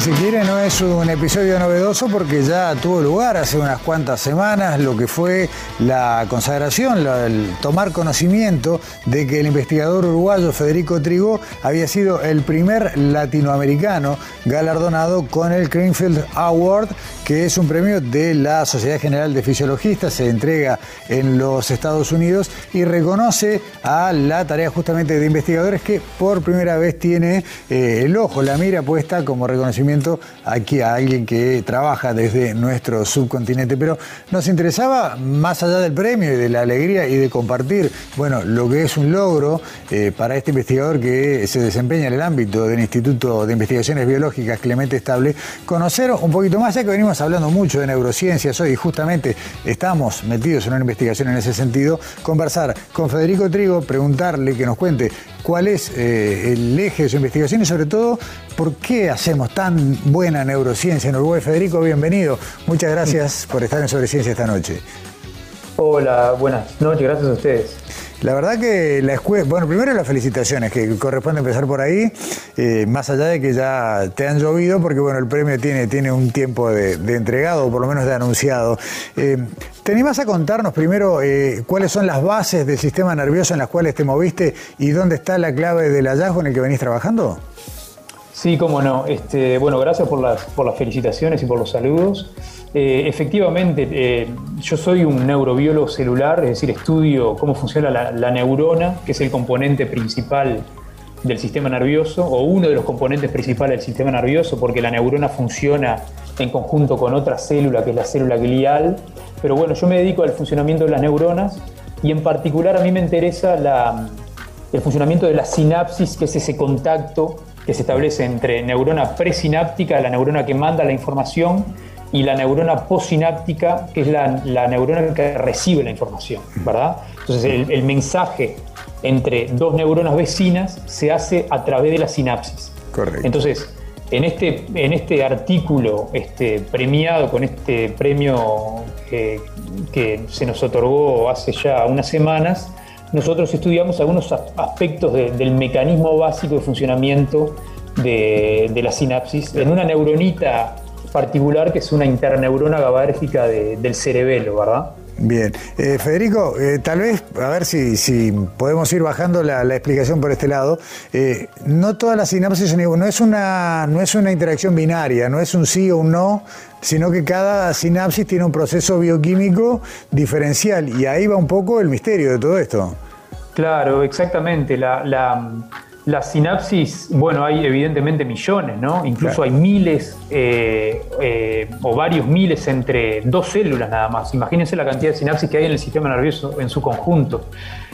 si se quiere, no es un episodio novedoso porque ya tuvo lugar hace unas cuantas semanas lo que fue la consagración, el tomar conocimiento de que el investigador uruguayo Federico Trigo había sido el primer latinoamericano galardonado con el Greenfield Award, que es un premio de la Sociedad General de Fisiologistas, se entrega en los Estados Unidos y reconoce a la tarea justamente de investigadores que por primera vez tiene eh, el ojo, la mira puesta como reconocimiento aquí a alguien que trabaja desde nuestro subcontinente. Pero nos interesaba, más allá del premio y de la alegría y de compartir, bueno, lo que es un logro eh, para este investigador que se desempeña en el ámbito del Instituto de Investigaciones Biológicas Clemente Estable, conocer un poquito más, ya que venimos hablando mucho de neurociencias hoy justamente estamos metidos en una investigación en ese sentido, conversar con Federico Trigo, preguntarle que nos cuente cuál es eh, el eje de su investigación y sobre todo por qué hacemos tan buena neurociencia en Uruguay. Federico, bienvenido. Muchas gracias por estar en Sobre Ciencia esta noche. Hola, buenas noches, gracias a ustedes. La verdad que la escuela, bueno, primero las felicitaciones, que corresponde empezar por ahí, eh, más allá de que ya te han llovido, porque bueno, el premio tiene, tiene un tiempo de, entregado, o por lo menos de anunciado. Eh, ¿Te animás a contarnos primero eh, cuáles son las bases del sistema nervioso en las cuales te moviste y dónde está la clave del hallazgo en el que venís trabajando? Sí, cómo no. Este, bueno, gracias por las, felicitaciones y por los saludos. Eh, efectivamente, eh, yo soy un neurobiólogo celular, es decir, estudio cómo funciona la, neurona, que es el componente principal del sistema nervioso, o uno de los componentes principales del sistema nervioso, porque la neurona funciona en conjunto con otra célula, que es la célula glial. Pero bueno, yo me dedico al funcionamiento de las neuronas y en particular a mí me interesa el funcionamiento de la sinapsis, que es ese contacto que se establece entre neurona presináptica, la neurona que manda la información, y la neurona postsináptica, que es la, neurona que recibe la información, ¿verdad? Entonces el, mensaje entre dos neuronas vecinas se hace a través de la sinapsis. Correcto. Entonces, en este, en este artículo este, premiado con este premio que, se nos otorgó hace ya unas semanas, nosotros estudiamos algunos aspectos del mecanismo básico de funcionamiento de, la sinapsis en una neuronita particular que es una interneurona GABAérgica del cerebelo, ¿verdad? Bien. Eh, Federico, eh, tal vez, a ver si, si podemos ir bajando la, explicación por este lado. Eh, no todas las sinapsis no es, una, no es una interacción binaria, no es un sí o un no, sino que cada sinapsis tiene un proceso bioquímico diferencial y ahí va un poco el misterio de todo esto. Claro, exactamente. La, la, sinapsis, bueno, hay evidentemente millones, ¿no? Incluso hay miles eh, eh, o varios miles entre dos células nada más. Imagínense la cantidad de sinapsis que hay en el sistema nervioso en su conjunto.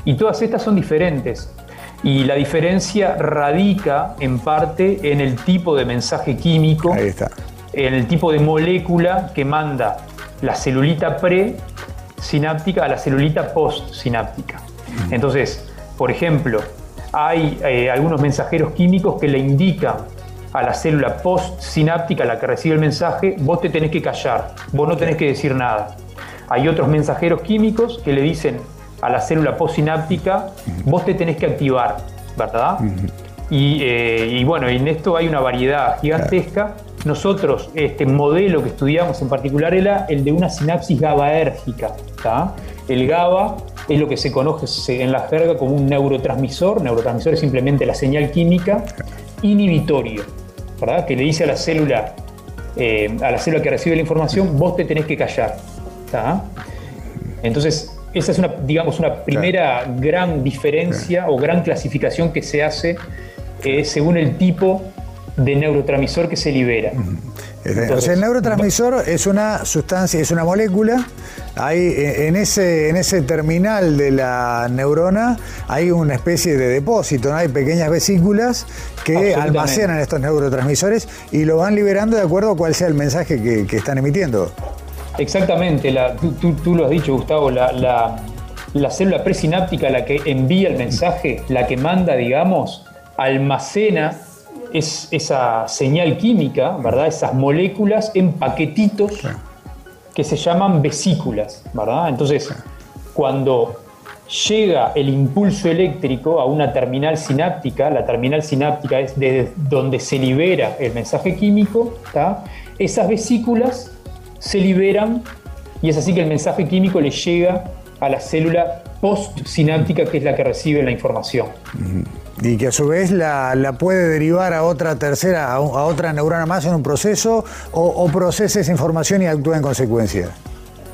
Y todas estas son diferentes. Y la diferencia radica en parte en el tipo de mensaje químico, en el tipo de molécula que manda la celulita pre-sináptica a la celulita post-sináptica. Entonces, por ejemplo, hay eh, algunos mensajeros químicos que le indican a la célula postsináptica, la que recibe el mensaje, vos te tenés que callar, vos no tenés que decir nada. Hay otros mensajeros químicos que le dicen a la célula postsináptica, vos te tenés que activar, ¿verdad? Eh, y, bueno, en esto hay una variedad gigantesca. Nosotros, este modelo que estudiamos en particular era el de una sinapsis GABAérgica. El GABA es lo que se conoce en la jerga como un neurotransmisor. Neurotransmisor es simplemente la señal química inhibitorio, ¿verdad? Que le dice a la célula, eh, a la célula que recibe la información, vos te tenés que callar. Entonces, esa es una, digamos, una primera gran diferencia o gran clasificación que se hace eh, según el tipo de neurotransmisor que se libera. o sea, el neurotransmisor es una sustancia, es una molécula. Hay, eh, en, ese, en ese terminal de la neurona hay una especie de depósito, hay pequeñas vesículas que almacenan estos neurotransmisores y lo van liberando de acuerdo a cuál sea el mensaje que, están emitiendo. Exactamente, tú, lo has dicho, Gustavo, la, la célula presináptica, la que envía el mensaje, la que manda, digamos, almacena es, esa señal química, ¿verdad? Esas moléculas en paquetitos que se llaman vesículas, ¿verdad? Entonces, cuando llega el impulso eléctrico a una terminal sináptica, la terminal sináptica es desde donde se libera el mensaje químico, esas vesículas se liberan y es así que el mensaje químico le llega a la célula postsináptica que es la que recibe la información. Y que a su vez la, puede derivar a otra tercera, a, otra neurona más en un proceso o, procesa esa información y actúa en consecuencia.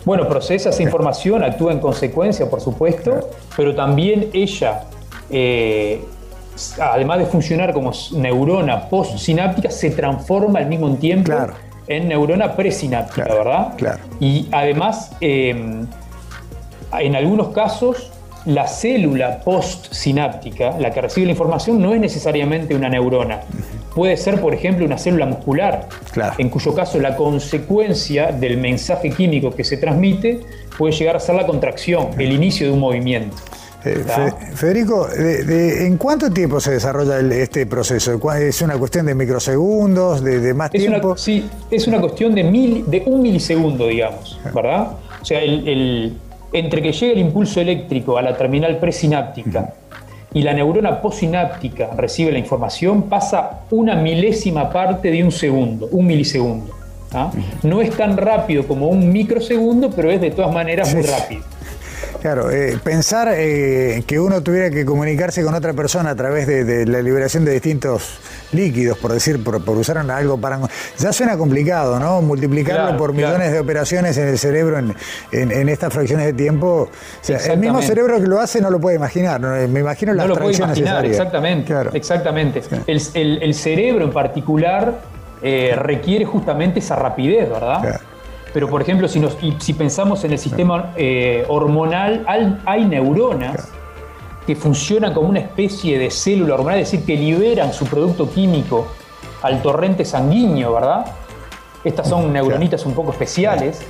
Bueno, procesa esa información, actúa en consecuencia, por supuesto, pero también ella, eh, además de funcionar como neurona postsináptica, se transforma al mismo tiempo en neurona presináptica, ¿verdad? Claro. Y además, eh, en algunos casos, la célula postsináptica, la que recibe la información, no es necesariamente una neurona. Puede ser, por ejemplo, una célula muscular, en cuyo caso la consecuencia del mensaje químico que se transmite puede llegar a ser la contracción, el inicio de un movimiento. Eh, Federico, ¿en cuánto tiempo se desarrolla este proceso? ¿Es una cuestión de microsegundos, de, más tiempo? sí, es una cuestión de, mil, de un milisegundo, digamos, ¿verdad? O sea, el entre que llega el impulso eléctrico a la terminal presináptica y la neurona postsináptica recibe la información, pasa una milésima parte de un segundo, un milisegundo. ¿ah? No es tan rápido como un microsegundo, pero es de todas maneras muy rápido. Claro, eh, pensar eh, que uno tuviera que comunicarse con otra persona a través de, la liberación de distintos líquidos, por decir, por, usar algo para... Ya suena complicado, ¿no? Multiplicarlo por millones de operaciones en el cerebro en, estas fracciones de tiempo. el mismo cerebro que lo hace no lo puede imaginar, me imagino las no lo puede imaginar, Exactamente, exactamente. El, cerebro en particular eh, requiere justamente esa rapidez, ¿verdad? Pero, por ejemplo, si, si pensamos en el sistema eh, hormonal, hay, neuronas que funcionan como una especie de célula hormonal, es decir, que liberan su producto químico al torrente sanguíneo, ¿verdad? Estas son neuronitas un poco especiales.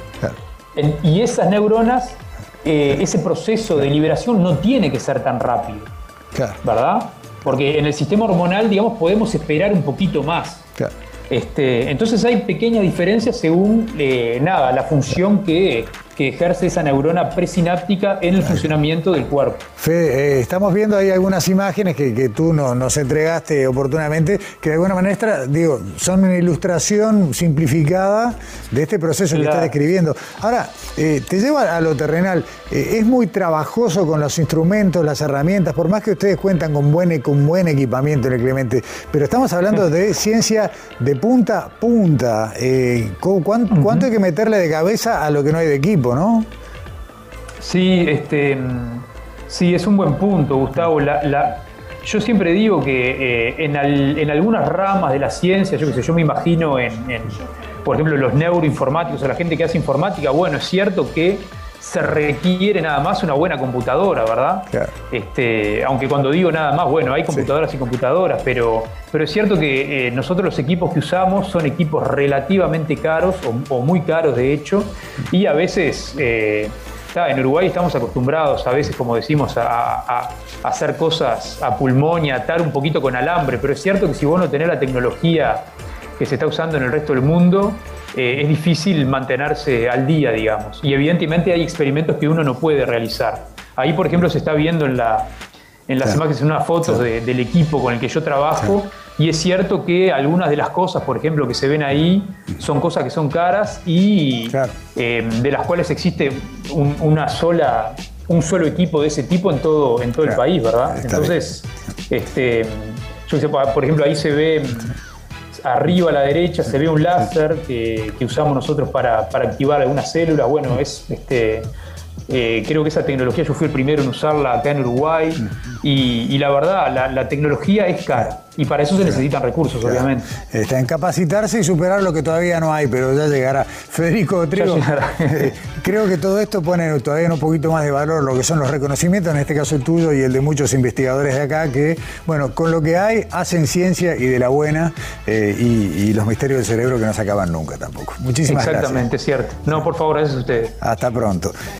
y esas neuronas, eh, ese proceso de liberación no tiene que ser tan rápido, ¿verdad? Porque en el sistema hormonal, digamos, podemos esperar un poquito más. Este, entonces hay pequeñas diferencias según eh, nada, la función que que ejerce esa neurona presináptica en el funcionamiento del cuerpo. Fede, eh, estamos viendo ahí algunas imágenes que, tú no, nos entregaste oportunamente, que de alguna manera, digo, son una ilustración simplificada de este proceso que estás describiendo. Ahora, eh, te llevo a lo terrenal. Eh, es muy trabajoso con los instrumentos, las herramientas, por más que ustedes cuentan con buen, con buen equipamiento en el Clemente, pero estamos hablando de ciencia de punta a punta. ¿cuánto hay que meterle de cabeza a lo que no hay de equipo? ¿No? Sí, este, sí, es un buen punto, Gustavo. yo siempre digo que eh, en, algunas ramas de la ciencia, yo sé, yo me imagino en, por ejemplo, los neuroinformáticos o la gente que hace informática, bueno, es cierto que se requiere nada más una buena computadora, ¿verdad? Este, aunque cuando digo nada más, bueno, hay computadoras y computadoras, pero, pero es cierto que eh, nosotros los equipos que usamos son equipos relativamente caros o, muy caros de hecho, y a veces... Eh, en Uruguay estamos acostumbrados a veces, como decimos, a, hacer cosas a pulmón y a atar un poquito con alambre, pero es cierto que si vos no tenés la tecnología que se está usando en el resto del mundo, eh, es difícil mantenerse al día, digamos. Y evidentemente hay experimentos que uno no puede realizar. Ahí, por ejemplo, se está viendo en, la, en las imágenes unas fotos del equipo con el que yo trabajo. Y es cierto que algunas de las cosas, por ejemplo, que se ven ahí, son cosas que son caras y eh, de las cuales existe una sola, un solo equipo de ese tipo en todo, en todo el país, ¿verdad? Entonces, este, yo por ejemplo, ahí se ve arriba a la derecha se ve un láser que, usamos nosotros para, activar algunas células. Bueno, es este. Eh, creo que esa tecnología yo fui el primero en usarla acá en Uruguay y, la verdad, la, tecnología es cara. Y para eso se necesitan recursos, obviamente. Está en capacitarse y superar lo que todavía no hay, pero ya llegará. Federico Trigo, eh, creo que todo esto pone todavía un poquito más de valor lo que son los reconocimientos, en este caso el tuyo y el de muchos investigadores de acá, que, bueno, con lo que hay hacen ciencia y de la buena eh, y, los misterios del cerebro que no se acaban nunca tampoco. Muchísimas gracias. Exactamente, cierto. No, por favor, gracias a ustedes. Hasta pronto.